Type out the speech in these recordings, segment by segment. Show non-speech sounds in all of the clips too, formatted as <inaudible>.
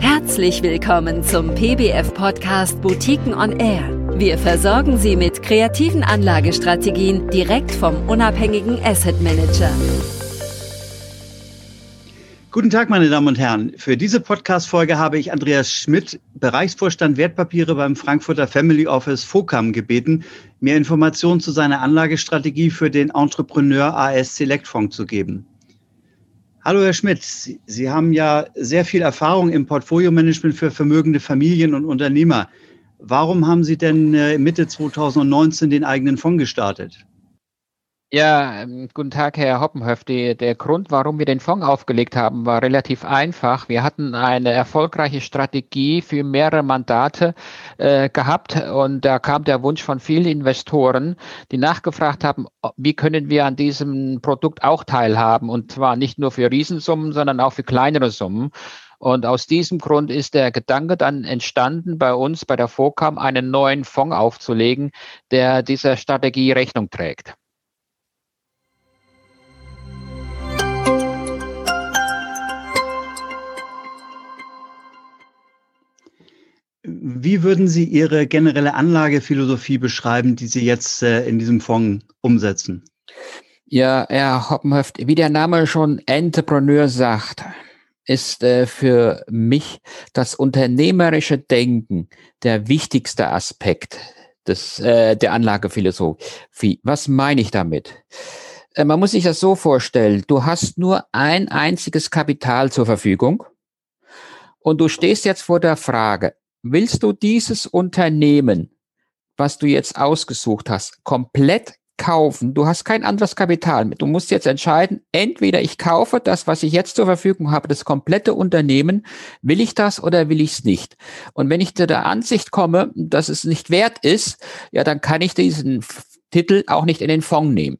Herzlich willkommen zum PBF-Podcast Boutiquen on Air. Wir versorgen Sie mit kreativen Anlagestrategien direkt vom unabhängigen Asset Manager. Guten Tag, meine Damen und Herren. Für diese Podcast-Folge habe ich Andreas Schmidt, Bereichsvorstand Wertpapiere beim Frankfurter Family Office FOCAM gebeten, mir Informationen zu seiner Anlagestrategie für den Entrepreneur AS Select Fonds zu geben. Hallo, Herr Schmidt. Sie haben ja sehr viel Erfahrung im Portfolio-Management für vermögende Familien und Unternehmer. Warum haben Sie denn äh, Mitte 2019 den eigenen Fonds gestartet? Ja, ähm, guten Tag, Herr Hoppenhöf. Die, der Grund, warum wir den Fonds aufgelegt haben, war relativ einfach. Wir hatten eine erfolgreiche Strategie für mehrere Mandate äh, gehabt und da kam der Wunsch von vielen Investoren, die nachgefragt haben, wie können wir an diesem Produkt auch teilhaben und zwar nicht nur für Riesensummen, sondern auch für kleinere Summen. Und aus diesem Grund ist der Gedanke dann entstanden, bei uns bei der FOCAM einen neuen Fonds aufzulegen, der dieser Strategie Rechnung trägt. Wie würden Sie Ihre generelle Anlagephilosophie beschreiben, die Sie jetzt äh, in diesem Fonds umsetzen? Ja, Herr Hoppenhöft, wie der Name schon Entrepreneur sagt, ist äh, für mich das unternehmerische Denken der wichtigste Aspekt des, äh, der Anlagephilosophie. Was meine ich damit? Äh, man muss sich das so vorstellen, du hast nur ein einziges Kapital zur Verfügung und du stehst jetzt vor der Frage, willst du dieses Unternehmen, was du jetzt ausgesucht hast, komplett kaufen? Du hast kein anderes Kapital. Du musst jetzt entscheiden, entweder ich kaufe das, was ich jetzt zur Verfügung habe, das komplette Unternehmen, will ich das oder will ich es nicht? Und wenn ich zu der Ansicht komme, dass es nicht wert ist, ja, dann kann ich diesen Titel auch nicht in den Fonds nehmen.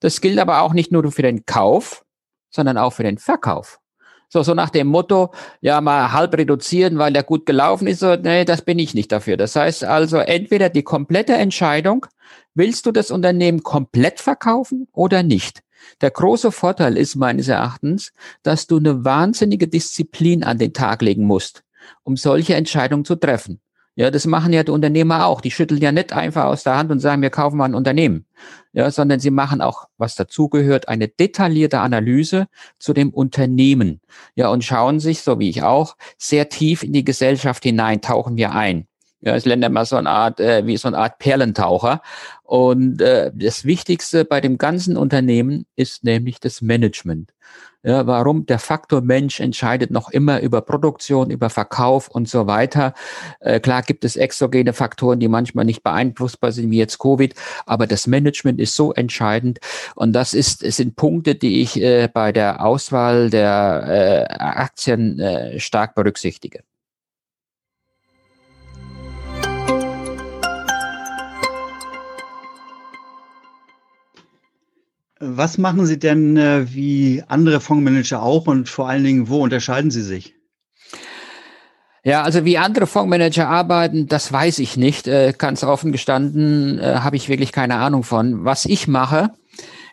Das gilt aber auch nicht nur für den Kauf, sondern auch für den Verkauf. So, so nach dem Motto, ja, mal halb reduzieren, weil der gut gelaufen ist. So, nee, das bin ich nicht dafür. Das heißt also, entweder die komplette Entscheidung, willst du das Unternehmen komplett verkaufen oder nicht? Der große Vorteil ist meines Erachtens, dass du eine wahnsinnige Disziplin an den Tag legen musst, um solche Entscheidungen zu treffen. Ja, das machen ja die Unternehmer auch. Die schütteln ja nicht einfach aus der Hand und sagen, wir kaufen mal ein Unternehmen. Ja, sondern sie machen auch, was dazugehört, eine detaillierte Analyse zu dem Unternehmen. Ja, und schauen sich, so wie ich auch, sehr tief in die Gesellschaft hinein, tauchen wir ein. Ja, es lernt immer so eine Art, äh, wie so eine Art Perlentaucher. Und äh, das Wichtigste bei dem ganzen Unternehmen ist nämlich das Management. Ja, warum? Der Faktor Mensch entscheidet noch immer über Produktion, über Verkauf und so weiter. Äh, klar gibt es exogene Faktoren, die manchmal nicht beeinflussbar sind, wie jetzt Covid, aber das Management ist so entscheidend. Und das ist, es sind Punkte, die ich äh, bei der Auswahl der äh, Aktien äh, stark berücksichtige. Was machen Sie denn äh, wie andere Fondsmanager auch und vor allen Dingen, wo unterscheiden Sie sich? Ja, also wie andere Fondsmanager arbeiten, das weiß ich nicht. Äh, ganz offen gestanden äh, habe ich wirklich keine Ahnung von. Was ich mache,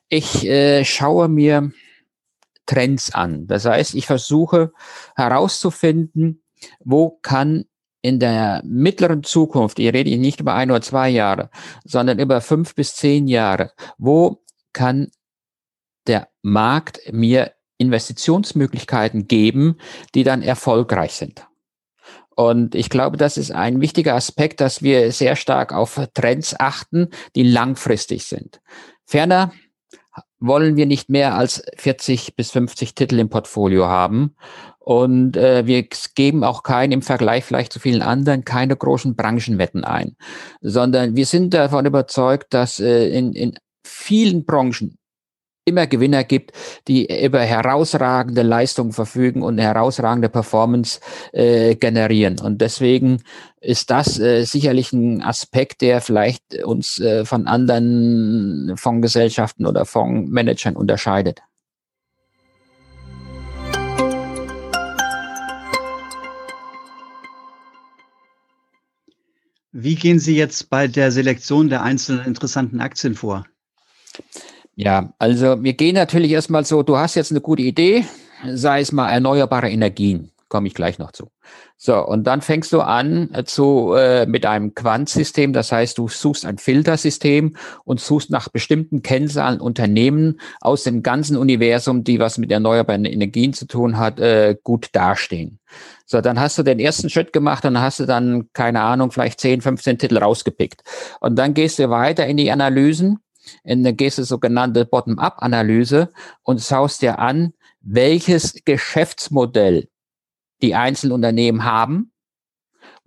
ich äh, schaue mir Trends an. Das heißt, ich versuche herauszufinden, wo kann in der mittleren Zukunft, ich rede nicht über ein oder zwei Jahre, sondern über fünf bis zehn Jahre, wo kann der Markt mir Investitionsmöglichkeiten geben, die dann erfolgreich sind. Und ich glaube, das ist ein wichtiger Aspekt, dass wir sehr stark auf Trends achten, die langfristig sind. Ferner wollen wir nicht mehr als 40 bis 50 Titel im Portfolio haben. Und äh, wir geben auch keinen im Vergleich vielleicht zu vielen anderen keine großen Branchenwetten ein, sondern wir sind davon überzeugt, dass äh, in, in vielen Branchen immer Gewinner gibt, die über herausragende Leistungen verfügen und herausragende Performance äh, generieren. Und deswegen ist das äh, sicherlich ein Aspekt, der vielleicht uns äh, von anderen Fondsgesellschaften oder Fondsmanagern unterscheidet. Wie gehen Sie jetzt bei der Selektion der einzelnen interessanten Aktien vor? Ja, also wir gehen natürlich erstmal so, du hast jetzt eine gute Idee, sei es mal erneuerbare Energien. Komme ich gleich noch zu. So, und dann fängst du an äh, zu, äh, mit einem Quant-System. Das heißt, du suchst ein Filtersystem und suchst nach bestimmten Kennzahlen Unternehmen aus dem ganzen Universum, die was mit erneuerbaren Energien zu tun hat, äh, gut dastehen. So, dann hast du den ersten Schritt gemacht und hast du dann, keine Ahnung, vielleicht 10, 15 Titel rausgepickt. Und dann gehst du weiter in die Analysen, in der gehst sogenannte Bottom-up-Analyse und schaust dir an, welches Geschäftsmodell die einzelnen Unternehmen haben.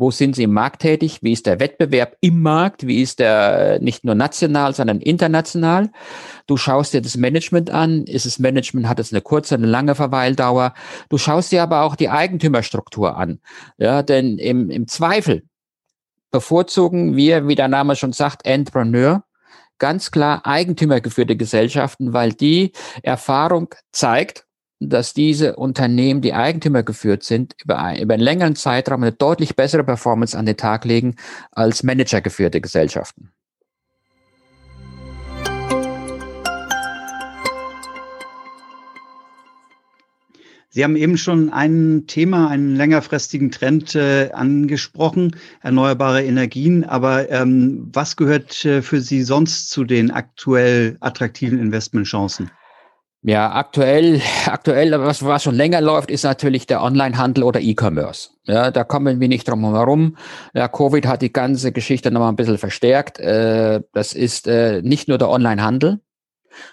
Wo sind sie im Markt tätig? Wie ist der Wettbewerb im Markt? Wie ist der nicht nur national, sondern international? Du schaust dir das Management an. Ist das Management, hat es eine kurze, eine lange Verweildauer? Du schaust dir aber auch die Eigentümerstruktur an. Ja, denn im, im Zweifel bevorzugen wir, wie der Name schon sagt, Entrepreneur, ganz klar eigentümergeführte Gesellschaften, weil die Erfahrung zeigt, dass diese Unternehmen, die Eigentümer geführt sind, über, über einen längeren Zeitraum eine deutlich bessere Performance an den Tag legen als managergeführte Gesellschaften. Sie haben eben schon ein Thema, einen längerfristigen Trend äh, angesprochen, erneuerbare Energien. Aber ähm, was gehört äh, für Sie sonst zu den aktuell attraktiven Investmentchancen? Ja, aktuell, aktuell, was, was schon länger läuft, ist natürlich der Onlinehandel oder E-Commerce. Ja, da kommen wir nicht drum herum. Ja, Covid hat die ganze Geschichte nochmal ein bisschen verstärkt. Äh, das ist äh, nicht nur der Onlinehandel,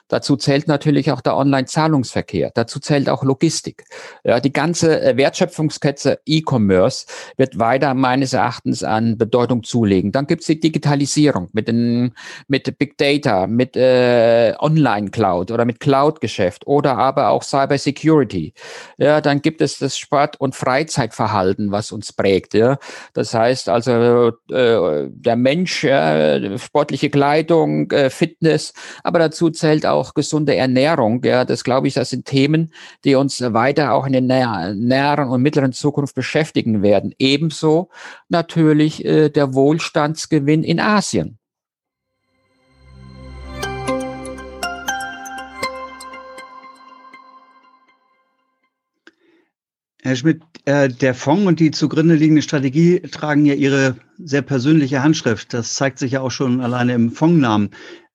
Dazu zählt natürlich auch der Online-Zahlungsverkehr. Dazu zählt auch Logistik. Ja, die ganze äh, Wertschöpfungskette E-Commerce wird weiter meines Erachtens an Bedeutung zulegen. Dann gibt es die Digitalisierung mit, den, mit Big Data, mit äh, Online-Cloud oder mit Cloud-Geschäft oder aber auch Cyber Security. Ja, dann gibt es das Sport- und Freizeitverhalten, was uns prägt. Ja. Das heißt also, äh, der Mensch, äh, sportliche Kleidung, äh, Fitness, aber dazu zählt zählt auch gesunde Ernährung. Ja, das glaube ich, das sind Themen, die uns weiter auch in der näheren und mittleren Zukunft beschäftigen werden. Ebenso natürlich äh, der Wohlstandsgewinn in Asien. Herr Schmidt, äh, der Fonds und die zugrunde liegende Strategie tragen ja Ihre sehr persönliche Handschrift. Das zeigt sich ja auch schon alleine im Fondsnamen.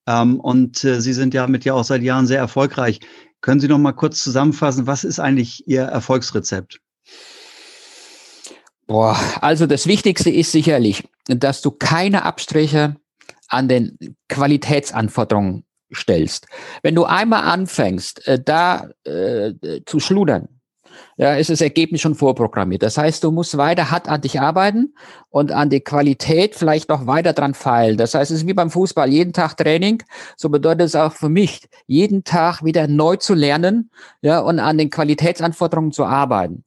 Ähm, und äh, Sie sind ja mit ja auch seit Jahren sehr erfolgreich. Können Sie noch mal kurz zusammenfassen, was ist eigentlich Ihr Erfolgsrezept? Boah, also das Wichtigste ist sicherlich, dass du keine Abstriche an den Qualitätsanforderungen stellst. Wenn du einmal anfängst, äh, da äh, zu schludern, ja, ist das Ergebnis schon vorprogrammiert. Das heißt, du musst weiter hart an dich arbeiten und an die Qualität vielleicht noch weiter dran feilen. Das heißt, es ist wie beim Fußball, jeden Tag Training. So bedeutet es auch für mich, jeden Tag wieder neu zu lernen, ja, und an den Qualitätsanforderungen zu arbeiten.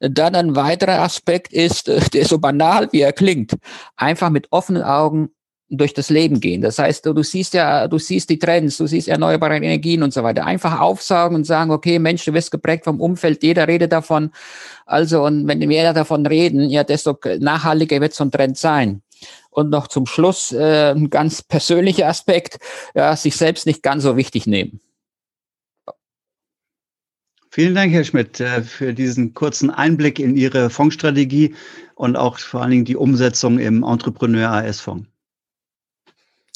Dann ein weiterer Aspekt ist, <laughs> der so banal wie er klingt, einfach mit offenen Augen durch das Leben gehen. Das heißt, du, du siehst ja, du siehst die Trends, du siehst erneuerbare Energien und so weiter. Einfach aufsaugen und sagen, okay, Mensch, du wirst geprägt vom Umfeld, jeder redet davon. Also, und wenn wir davon reden, ja, desto nachhaltiger wird so ein Trend sein. Und noch zum Schluss äh, ein ganz persönlicher Aspekt, ja, sich selbst nicht ganz so wichtig nehmen. Vielen Dank, Herr Schmidt, äh, für diesen kurzen Einblick in Ihre Fondsstrategie und auch vor allen Dingen die Umsetzung im Entrepreneur AS Fonds.